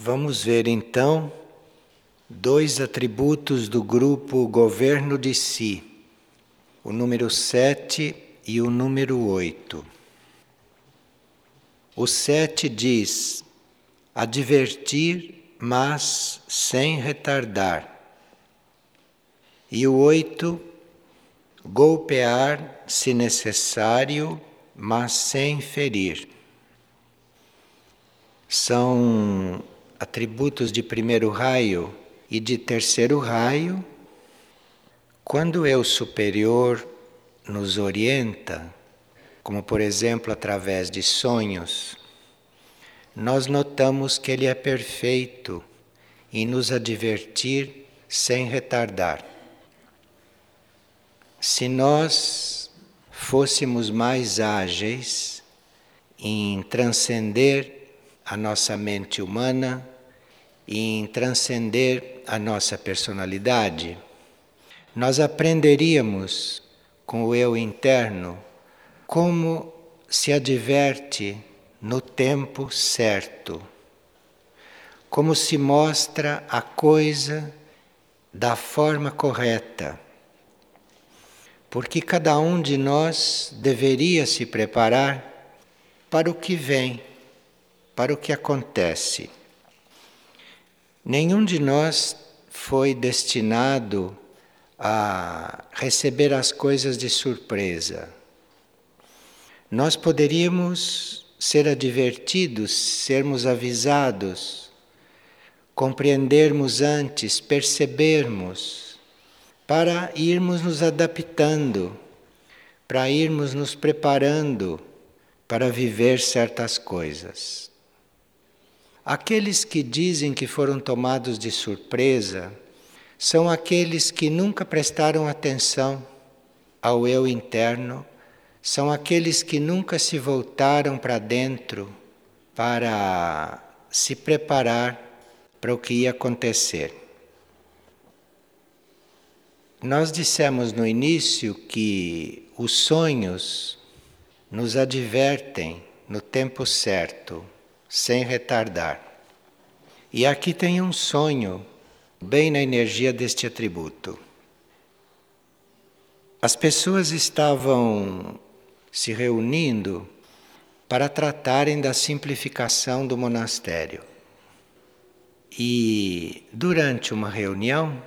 Vamos ver então dois atributos do grupo governo de si, o número 7 e o número 8. O 7 diz: advertir, mas sem retardar. E o 8, golpear se necessário, mas sem ferir. São atributos de primeiro raio e de terceiro raio, quando o eu superior nos orienta, como por exemplo através de sonhos, nós notamos que ele é perfeito em nos advertir sem retardar. Se nós fôssemos mais ágeis em transcender a nossa mente humana, em transcender a nossa personalidade, nós aprenderíamos com o eu interno como se adverte no tempo certo, como se mostra a coisa da forma correta. Porque cada um de nós deveria se preparar para o que vem para o que acontece. Nenhum de nós foi destinado a receber as coisas de surpresa. Nós poderíamos ser advertidos, sermos avisados, compreendermos antes, percebermos, para irmos nos adaptando, para irmos nos preparando para viver certas coisas. Aqueles que dizem que foram tomados de surpresa são aqueles que nunca prestaram atenção ao eu interno, são aqueles que nunca se voltaram para dentro para se preparar para o que ia acontecer. Nós dissemos no início que os sonhos nos advertem no tempo certo sem retardar. E aqui tem um sonho, bem na energia deste atributo. As pessoas estavam se reunindo para tratarem da simplificação do monastério. E durante uma reunião,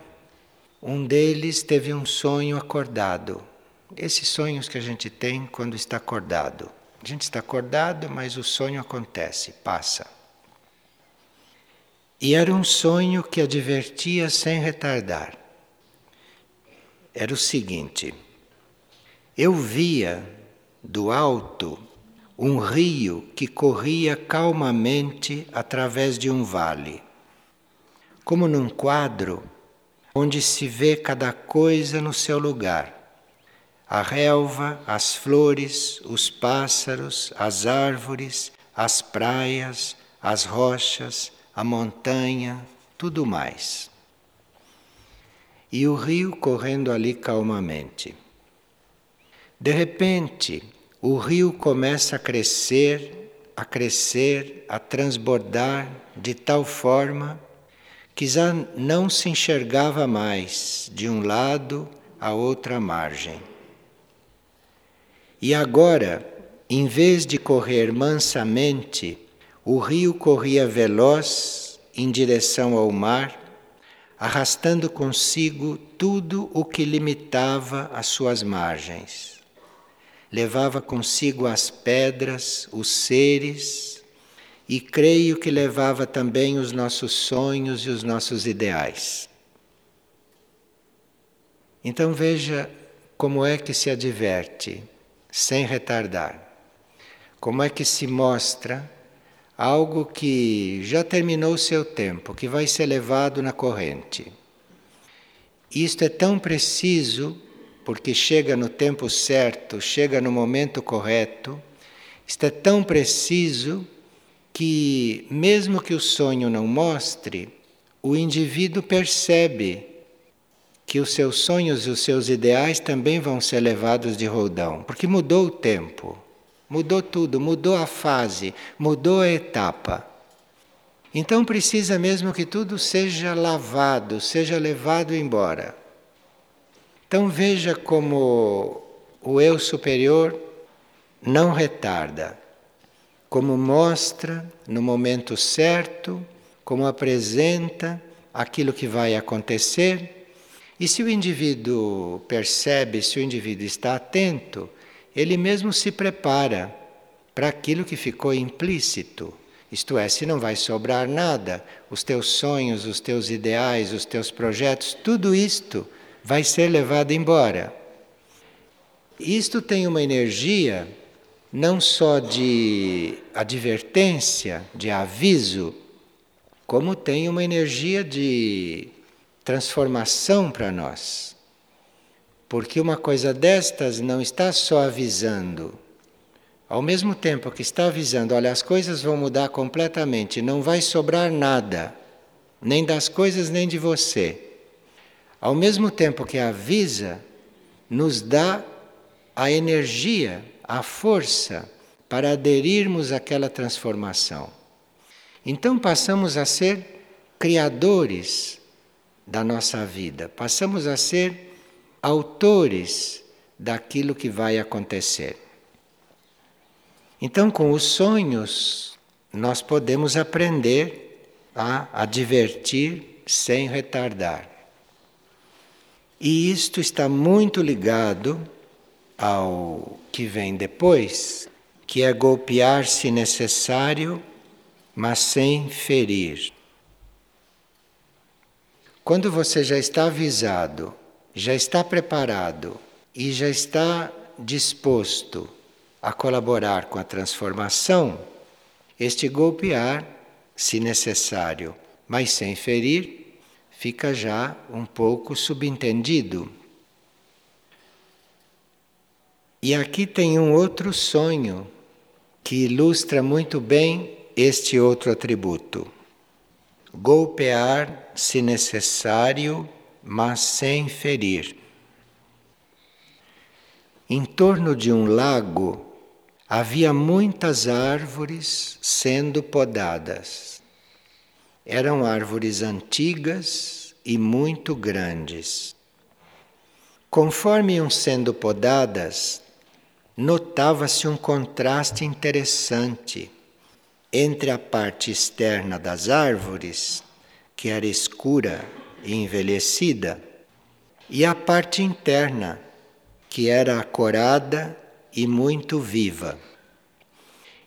um deles teve um sonho acordado. Esses sonhos que a gente tem quando está acordado. A gente está acordado, mas o sonho acontece, passa. E era um sonho que advertia sem retardar. Era o seguinte: eu via do alto um rio que corria calmamente através de um vale, como num quadro onde se vê cada coisa no seu lugar a relva, as flores, os pássaros, as árvores, as praias, as rochas, a montanha, tudo mais. E o rio correndo ali calmamente. De repente, o rio começa a crescer, a crescer, a transbordar de tal forma que já não se enxergava mais de um lado a outra margem. E agora, em vez de correr mansamente, o rio corria veloz em direção ao mar, arrastando consigo tudo o que limitava as suas margens. Levava consigo as pedras, os seres, e creio que levava também os nossos sonhos e os nossos ideais. Então veja como é que se adverte sem retardar. Como é que se mostra algo que já terminou o seu tempo, que vai ser levado na corrente? Isto é tão preciso porque chega no tempo certo, chega no momento correto. Isto é tão preciso que, mesmo que o sonho não mostre, o indivíduo percebe que os seus sonhos e os seus ideais também vão ser levados de roldão, porque mudou o tempo, mudou tudo, mudou a fase, mudou a etapa. Então precisa mesmo que tudo seja lavado, seja levado embora. Então veja como o eu superior não retarda, como mostra no momento certo, como apresenta aquilo que vai acontecer. E se o indivíduo percebe, se o indivíduo está atento, ele mesmo se prepara para aquilo que ficou implícito. Isto é, se não vai sobrar nada, os teus sonhos, os teus ideais, os teus projetos, tudo isto vai ser levado embora. Isto tem uma energia não só de advertência, de aviso, como tem uma energia de transformação para nós. Porque uma coisa destas não está só avisando, ao mesmo tempo que está avisando, olha, as coisas vão mudar completamente, não vai sobrar nada, nem das coisas nem de você. Ao mesmo tempo que avisa, nos dá a energia, a força para aderirmos àquela transformação. Então passamos a ser criadores da nossa vida, passamos a ser autores daquilo que vai acontecer. Então, com os sonhos, nós podemos aprender a advertir sem retardar. E isto está muito ligado ao que vem depois, que é golpear se necessário, mas sem ferir. Quando você já está avisado, já está preparado e já está disposto a colaborar com a transformação, este golpear, se necessário, mas sem ferir, fica já um pouco subentendido. E aqui tem um outro sonho que ilustra muito bem este outro atributo. Golpear, se necessário, mas sem ferir. Em torno de um lago havia muitas árvores sendo podadas. Eram árvores antigas e muito grandes. Conforme iam sendo podadas, notava-se um contraste interessante entre a parte externa das árvores, que era escura e envelhecida, e a parte interna, que era acorada e muito viva.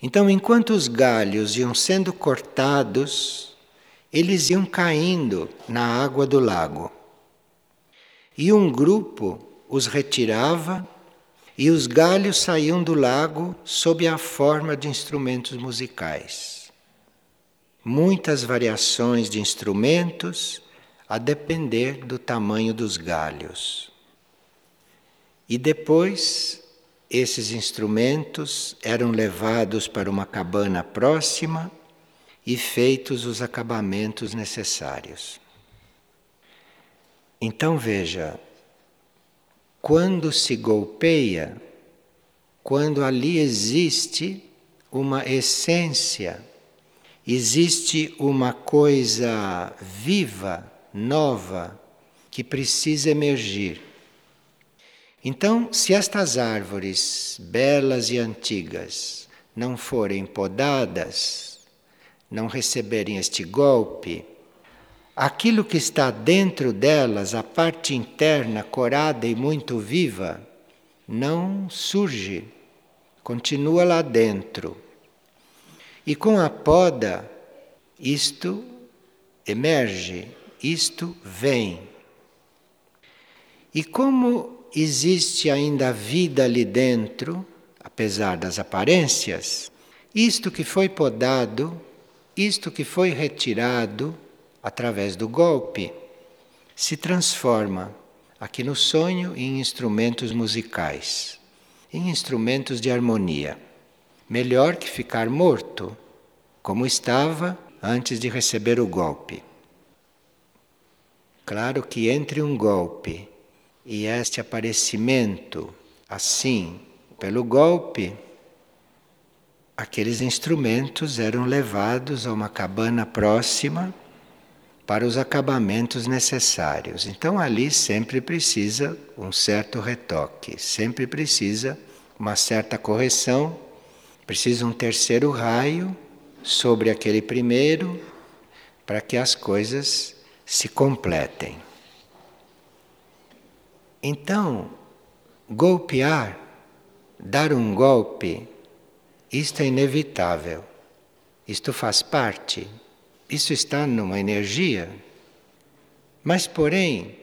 Então, enquanto os galhos iam sendo cortados, eles iam caindo na água do lago. E um grupo os retirava e os galhos saíam do lago sob a forma de instrumentos musicais. Muitas variações de instrumentos a depender do tamanho dos galhos. E depois esses instrumentos eram levados para uma cabana próxima e feitos os acabamentos necessários. Então veja, quando se golpeia, quando ali existe uma essência, existe uma coisa viva, nova, que precisa emergir. Então, se estas árvores belas e antigas não forem podadas, não receberem este golpe, aquilo que está dentro delas, a parte interna, corada e muito viva, não surge, continua lá dentro. E com a poda, isto emerge, isto vem. E como existe ainda vida ali dentro, apesar das aparências, isto que foi podado, isto que foi retirado através do golpe, se transforma aqui no sonho em instrumentos musicais, em instrumentos de harmonia. Melhor que ficar morto, como estava antes de receber o golpe. Claro que entre um golpe e este aparecimento, assim, pelo golpe, aqueles instrumentos eram levados a uma cabana próxima para os acabamentos necessários. Então ali sempre precisa um certo retoque, sempre precisa uma certa correção, precisa um terceiro raio sobre aquele primeiro para que as coisas se completem. Então, golpear, dar um golpe, isto é inevitável. Isto faz parte. Isso está numa energia. Mas, porém,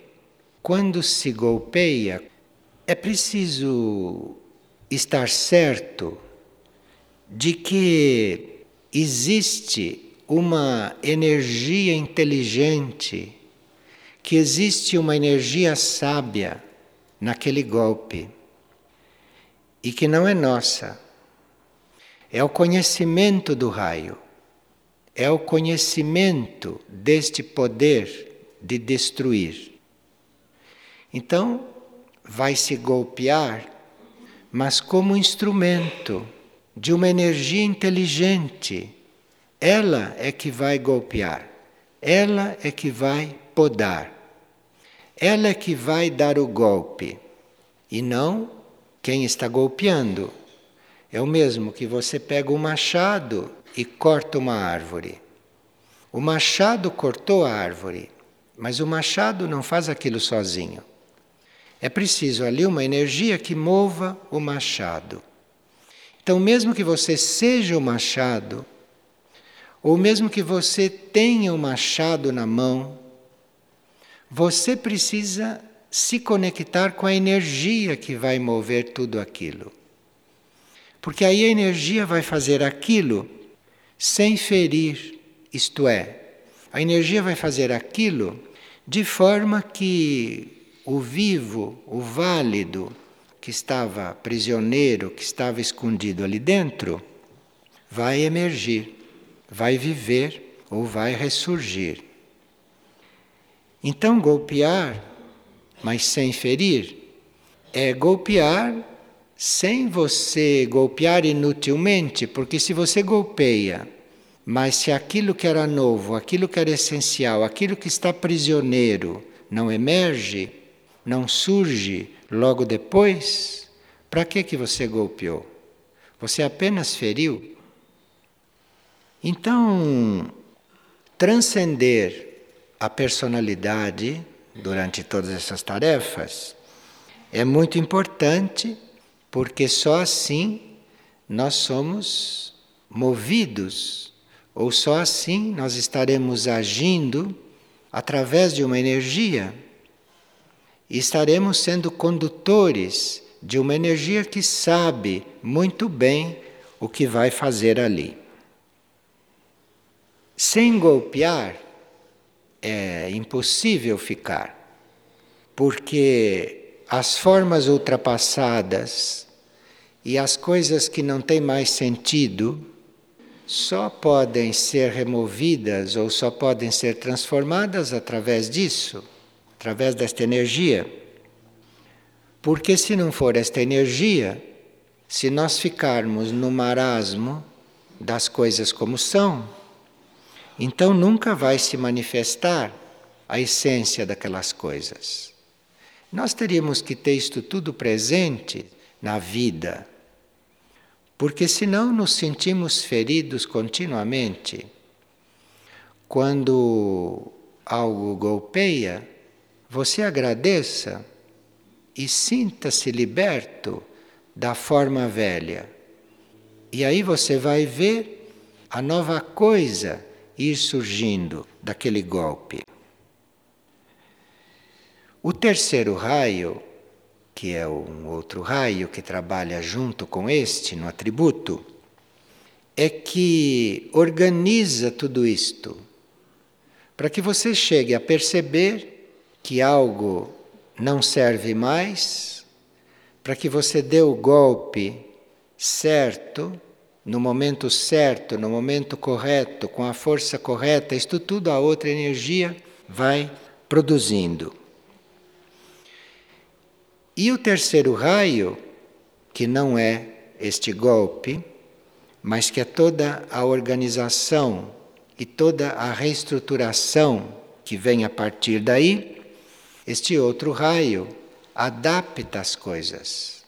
quando se golpeia, é preciso estar certo de que existe uma energia inteligente, que existe uma energia sábia naquele golpe e que não é nossa. É o conhecimento do raio, é o conhecimento deste poder de destruir. Então, vai se golpear, mas como instrumento de uma energia inteligente. Ela é que vai golpear, ela é que vai podar. Ela é que vai dar o golpe e não quem está golpeando. É o mesmo que você pega um machado e corta uma árvore. O machado cortou a árvore, mas o machado não faz aquilo sozinho. É preciso ali uma energia que mova o machado. Então, mesmo que você seja o machado, ou mesmo que você tenha o machado na mão, você precisa se conectar com a energia que vai mover tudo aquilo. Porque aí a energia vai fazer aquilo sem ferir, isto é, a energia vai fazer aquilo de forma que o vivo, o válido, que estava prisioneiro, que estava escondido ali dentro, vai emergir, vai viver ou vai ressurgir. Então, golpear, mas sem ferir, é golpear sem você golpear inutilmente, porque se você golpeia, mas se aquilo que era novo, aquilo que era essencial, aquilo que está prisioneiro não emerge, não surge logo depois, para que que você golpeou? Você apenas feriu. Então, transcender a personalidade durante todas essas tarefas é muito importante, porque só assim nós somos movidos, ou só assim nós estaremos agindo através de uma energia e estaremos sendo condutores de uma energia que sabe muito bem o que vai fazer ali. Sem golpear, é impossível ficar, porque as formas ultrapassadas e as coisas que não têm mais sentido só podem ser removidas ou só podem ser transformadas através disso, através desta energia. Porque se não for esta energia, se nós ficarmos no marasmo das coisas como são, então nunca vai se manifestar a essência daquelas coisas. Nós teríamos que ter isto tudo presente na vida, porque senão nos sentimos feridos continuamente. Quando algo golpeia, você agradeça e sinta-se liberto da forma velha. E aí você vai ver a nova coisa ir surgindo daquele golpe. O terceiro raio, que é um outro raio que trabalha junto com este no atributo, é que organiza tudo isto para que você chegue a perceber que algo não serve mais, para que você dê o golpe certo no momento certo, no momento correto, com a força correta, isto tudo a outra energia vai produzindo. E o terceiro raio, que não é este golpe, mas que é toda a organização e toda a reestruturação que vem a partir daí, este outro raio adapta as coisas,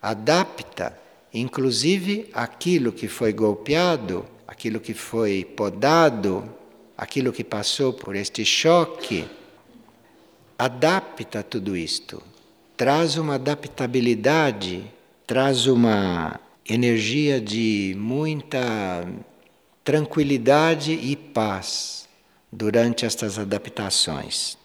adapta inclusive aquilo que foi golpeado, aquilo que foi podado, aquilo que passou por este choque, adapta tudo isto, traz uma adaptabilidade, traz uma energia de muita tranquilidade e paz durante estas adaptações.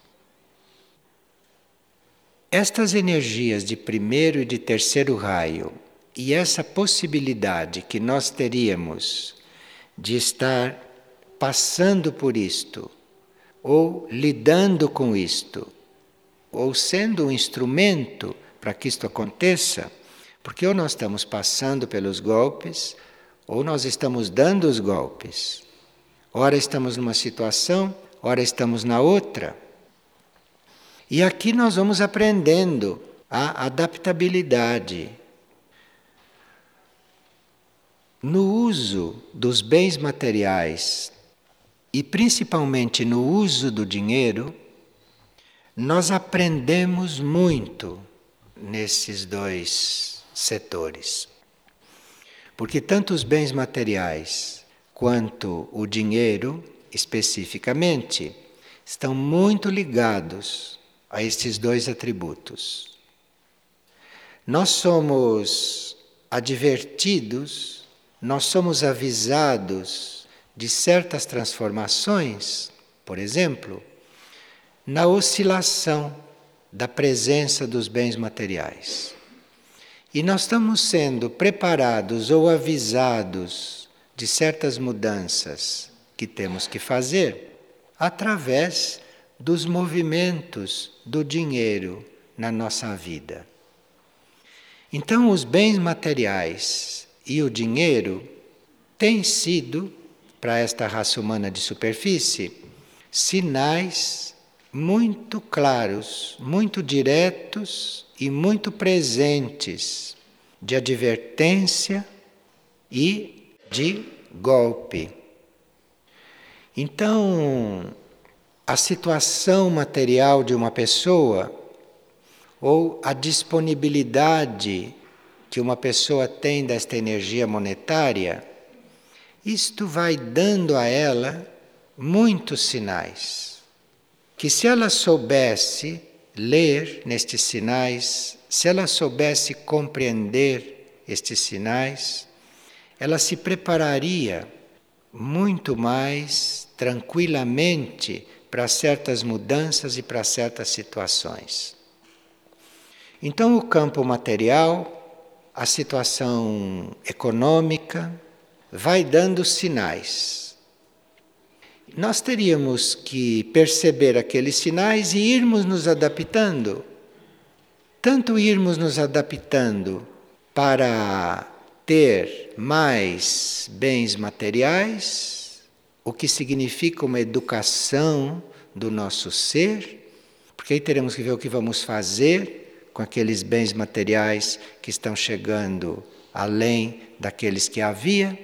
Estas energias de primeiro e de terceiro raio e essa possibilidade que nós teríamos de estar passando por isto, ou lidando com isto, ou sendo um instrumento para que isto aconteça, porque ou nós estamos passando pelos golpes, ou nós estamos dando os golpes. Ora estamos numa situação, ora estamos na outra. E aqui nós vamos aprendendo a adaptabilidade no uso dos bens materiais e principalmente no uso do dinheiro, nós aprendemos muito nesses dois setores. Porque tanto os bens materiais quanto o dinheiro, especificamente, estão muito ligados a estes dois atributos. Nós somos advertidos nós somos avisados de certas transformações, por exemplo, na oscilação da presença dos bens materiais. E nós estamos sendo preparados ou avisados de certas mudanças que temos que fazer através dos movimentos do dinheiro na nossa vida. Então, os bens materiais e o dinheiro têm sido, para esta raça humana de superfície, sinais muito claros, muito diretos e muito presentes de advertência e de golpe. Então, a situação material de uma pessoa ou a disponibilidade que uma pessoa tem desta energia monetária, isto vai dando a ela muitos sinais. Que se ela soubesse ler nestes sinais, se ela soubesse compreender estes sinais, ela se prepararia muito mais tranquilamente para certas mudanças e para certas situações. Então, o campo material a situação econômica vai dando sinais. Nós teríamos que perceber aqueles sinais e irmos nos adaptando. Tanto irmos nos adaptando para ter mais bens materiais, o que significa uma educação do nosso ser, porque aí teremos que ver o que vamos fazer com aqueles bens materiais que estão chegando além daqueles que havia,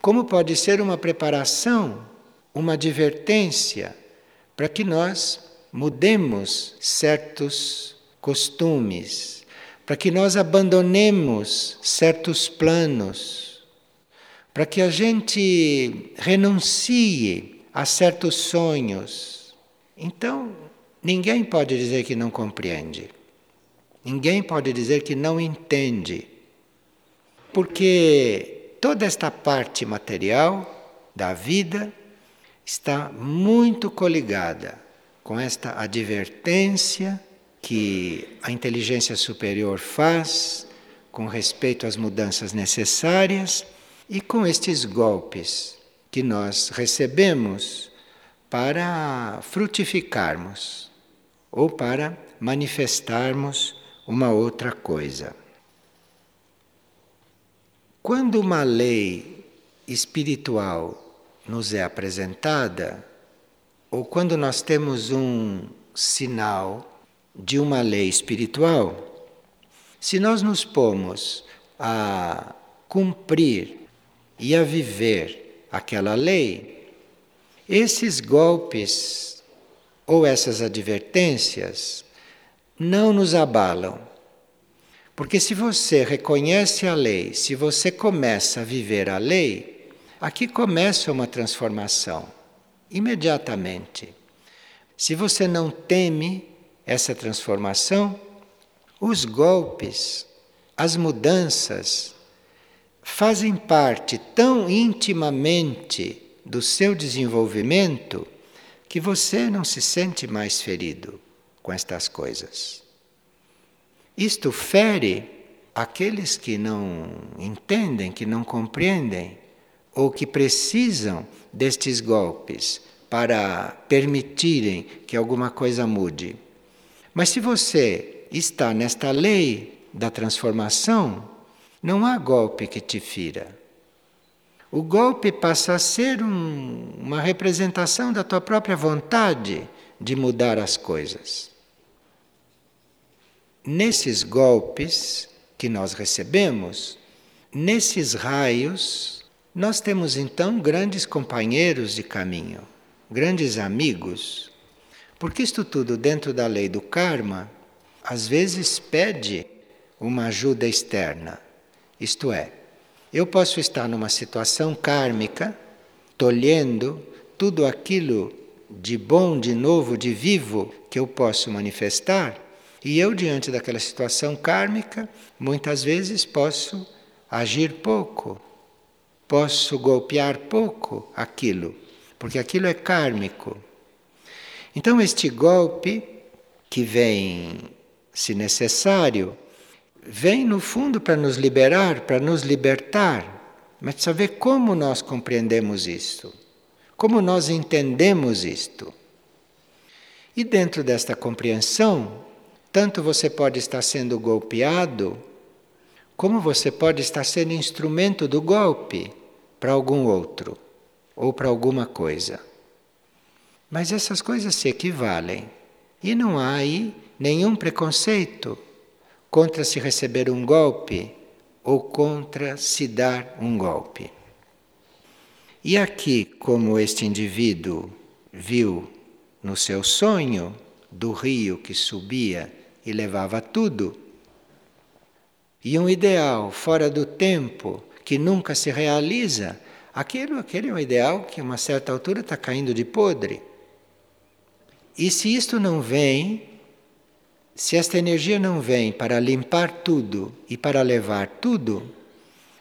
como pode ser uma preparação, uma advertência para que nós mudemos certos costumes, para que nós abandonemos certos planos, para que a gente renuncie a certos sonhos. Então, ninguém pode dizer que não compreende. Ninguém pode dizer que não entende, porque toda esta parte material da vida está muito coligada com esta advertência que a inteligência superior faz com respeito às mudanças necessárias e com estes golpes que nós recebemos para frutificarmos ou para manifestarmos uma outra coisa. Quando uma lei espiritual nos é apresentada, ou quando nós temos um sinal de uma lei espiritual, se nós nos pomos a cumprir e a viver aquela lei, esses golpes ou essas advertências não nos abalam. Porque se você reconhece a lei, se você começa a viver a lei, aqui começa uma transformação imediatamente. Se você não teme essa transformação, os golpes, as mudanças, fazem parte tão intimamente do seu desenvolvimento que você não se sente mais ferido com estas coisas. Isto fere aqueles que não entendem, que não compreendem ou que precisam destes golpes para permitirem que alguma coisa mude. Mas se você está nesta lei da transformação, não há golpe que te fira. O golpe passa a ser um, uma representação da tua própria vontade de mudar as coisas. Nesses golpes que nós recebemos, nesses raios, nós temos então grandes companheiros de caminho, grandes amigos, porque isto tudo dentro da lei do karma às vezes pede uma ajuda externa. Isto é, eu posso estar numa situação kármica, tolhendo tudo aquilo de bom, de novo, de vivo que eu posso manifestar, e eu, diante daquela situação kármica, muitas vezes posso agir pouco, posso golpear pouco aquilo, porque aquilo é kármico. Então, este golpe que vem, se necessário, vem no fundo para nos liberar, para nos libertar, mas precisa ver como nós compreendemos isto, como nós entendemos isto. E dentro desta compreensão, tanto você pode estar sendo golpeado, como você pode estar sendo instrumento do golpe para algum outro ou para alguma coisa. Mas essas coisas se equivalem e não há aí nenhum preconceito contra se receber um golpe ou contra se dar um golpe. E aqui, como este indivíduo viu no seu sonho do rio que subia e levava tudo, e um ideal fora do tempo que nunca se realiza, aquilo, aquele é um ideal que a uma certa altura está caindo de podre. E se isto não vem se esta energia não vem para limpar tudo e para levar tudo,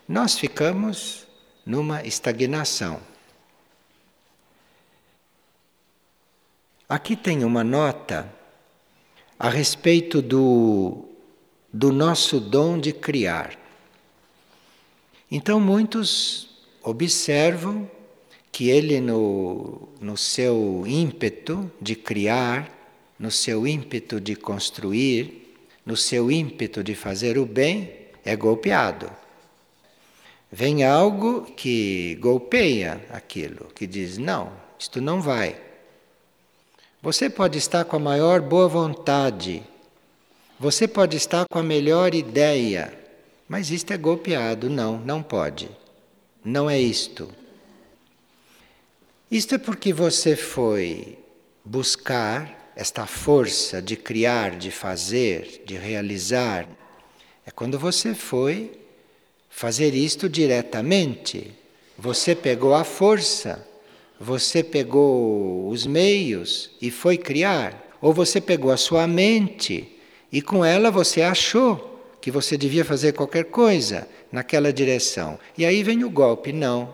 nós ficamos numa estagnação. Aqui tem uma nota a respeito do, do nosso dom de criar. Então, muitos observam que ele, no, no seu ímpeto de criar, no seu ímpeto de construir, no seu ímpeto de fazer o bem, é golpeado. Vem algo que golpeia aquilo, que diz: não, isto não vai. Você pode estar com a maior boa vontade, você pode estar com a melhor ideia, mas isto é golpeado. Não, não pode. Não é isto. Isto é porque você foi buscar esta força de criar, de fazer, de realizar, é quando você foi fazer isto diretamente. Você pegou a força, você pegou os meios e foi criar. Ou você pegou a sua mente e com ela você achou que você devia fazer qualquer coisa naquela direção. E aí vem o golpe, não.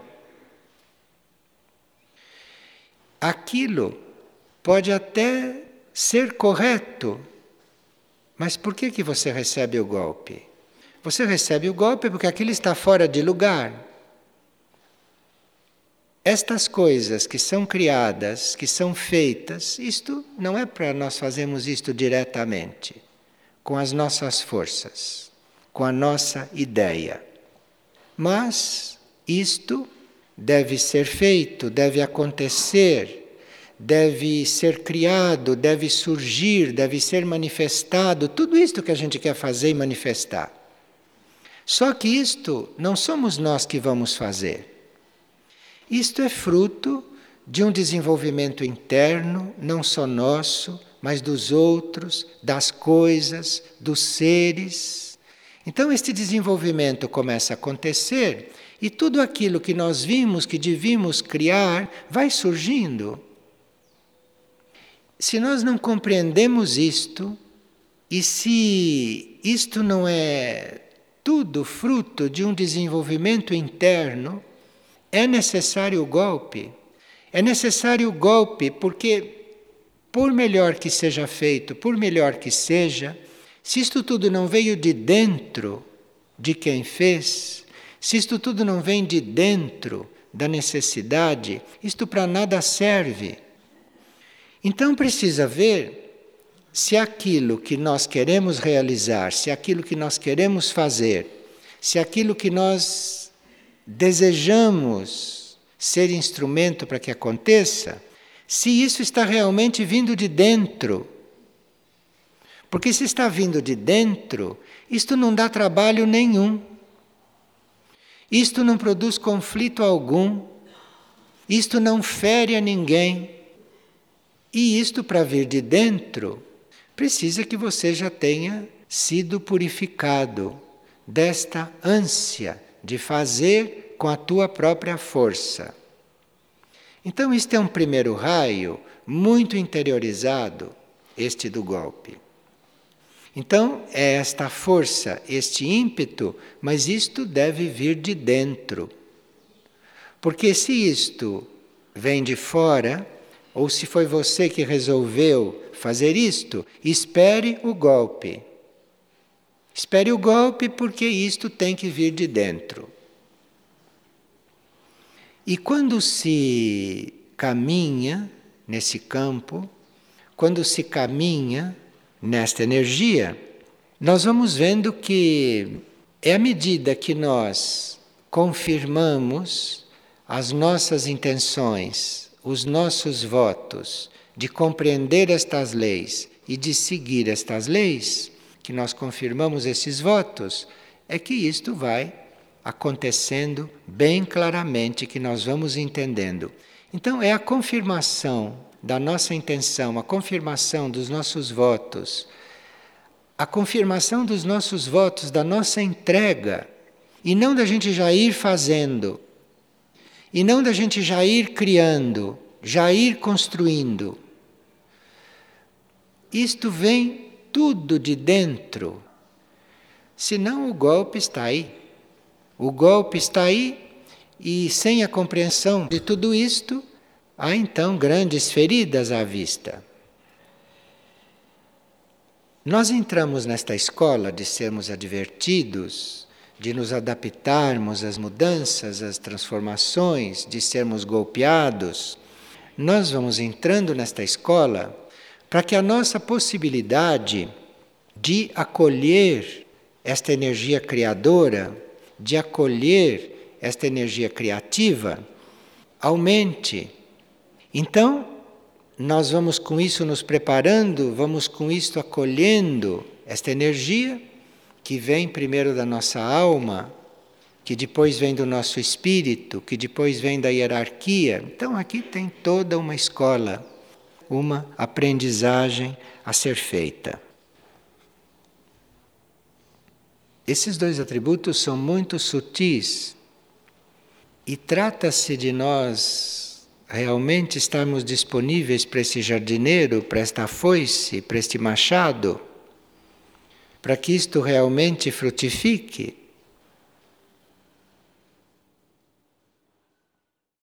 Aquilo pode até ser correto. Mas por que, que você recebe o golpe? Você recebe o golpe porque aquilo está fora de lugar. Estas coisas que são criadas, que são feitas, isto não é para nós fazermos isto diretamente, com as nossas forças, com a nossa ideia. Mas isto deve ser feito, deve acontecer deve ser criado, deve surgir, deve ser manifestado, tudo isto que a gente quer fazer e manifestar. Só que isto não somos nós que vamos fazer. Isto é fruto de um desenvolvimento interno, não só nosso, mas dos outros, das coisas, dos seres. Então, este desenvolvimento começa a acontecer e tudo aquilo que nós vimos que devíamos criar vai surgindo. Se nós não compreendemos isto, e se isto não é tudo fruto de um desenvolvimento interno, é necessário o golpe. É necessário o golpe porque, por melhor que seja feito, por melhor que seja, se isto tudo não veio de dentro de quem fez, se isto tudo não vem de dentro da necessidade, isto para nada serve. Então precisa ver se aquilo que nós queremos realizar, se aquilo que nós queremos fazer, se aquilo que nós desejamos ser instrumento para que aconteça, se isso está realmente vindo de dentro. Porque se está vindo de dentro, isto não dá trabalho nenhum. Isto não produz conflito algum. Isto não fere a ninguém. E isto, para vir de dentro, precisa que você já tenha sido purificado desta ânsia de fazer com a tua própria força. Então, este é um primeiro raio muito interiorizado, este do golpe. Então, é esta força, este ímpeto, mas isto deve vir de dentro. Porque se isto vem de fora, ou se foi você que resolveu fazer isto, espere o golpe. Espere o golpe porque isto tem que vir de dentro. E quando se caminha nesse campo, quando se caminha nesta energia, nós vamos vendo que é à medida que nós confirmamos as nossas intenções, os nossos votos de compreender estas leis e de seguir estas leis, que nós confirmamos esses votos, é que isto vai acontecendo bem claramente, que nós vamos entendendo. Então, é a confirmação da nossa intenção, a confirmação dos nossos votos, a confirmação dos nossos votos, da nossa entrega, e não da gente já ir fazendo, e não da gente já ir criando, já ir construindo. Isto vem tudo de dentro. Senão o golpe está aí. O golpe está aí e sem a compreensão de tudo isto, há então grandes feridas à vista. Nós entramos nesta escola de sermos advertidos de nos adaptarmos às mudanças, às transformações, de sermos golpeados, nós vamos entrando nesta escola para que a nossa possibilidade de acolher esta energia criadora, de acolher esta energia criativa, aumente. Então, nós vamos com isso nos preparando, vamos com isso acolhendo esta energia que vem primeiro da nossa alma, que depois vem do nosso espírito, que depois vem da hierarquia. Então aqui tem toda uma escola, uma aprendizagem a ser feita. Esses dois atributos são muito sutis e trata-se de nós realmente estarmos disponíveis para esse jardineiro, para esta foice, para este machado? Para que isto realmente frutifique,